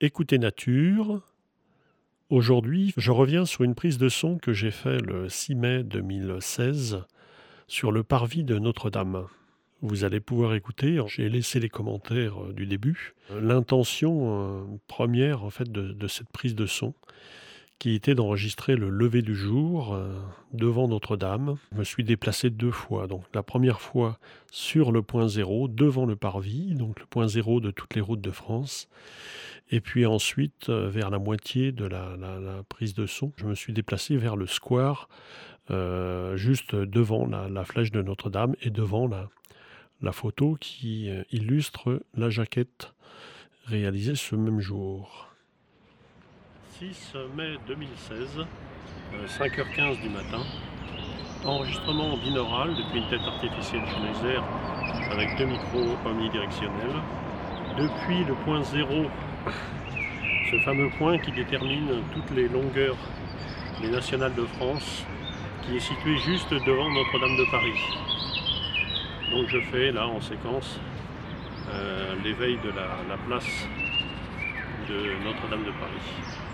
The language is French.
Écoutez Nature. Aujourd'hui, je reviens sur une prise de son que j'ai fait le 6 mai 2016 sur le parvis de Notre-Dame. Vous allez pouvoir écouter, j'ai laissé les commentaires euh, du début, l'intention euh, première en fait de, cette prise de son qui était d'enregistrer le lever du jour euh, devant Notre-Dame. Je me suis déplacé deux fois. Donc la première fois sur le point zéro, devant le parvis, donc le point zéro de toutes les routes de France. Et puis ensuite, euh, vers la moitié de la, prise de son, je me suis déplacé vers le square, euh, juste devant la, flèche de Notre-Dame et devant la, photo qui illustre la jaquette réalisée ce même jour. 6 mai 2016, 5h15 euh, du matin. Enregistrement binaural depuis une tête artificielle Schneider avec deux micros omnidirectionnels. Depuis le point zéro, ce fameux point qui détermine toutes les longueurs des nationales de France, qui est situé juste devant Notre-Dame de Paris. Donc je fais là en séquence euh, l'éveil de la place de Notre-Dame de Paris.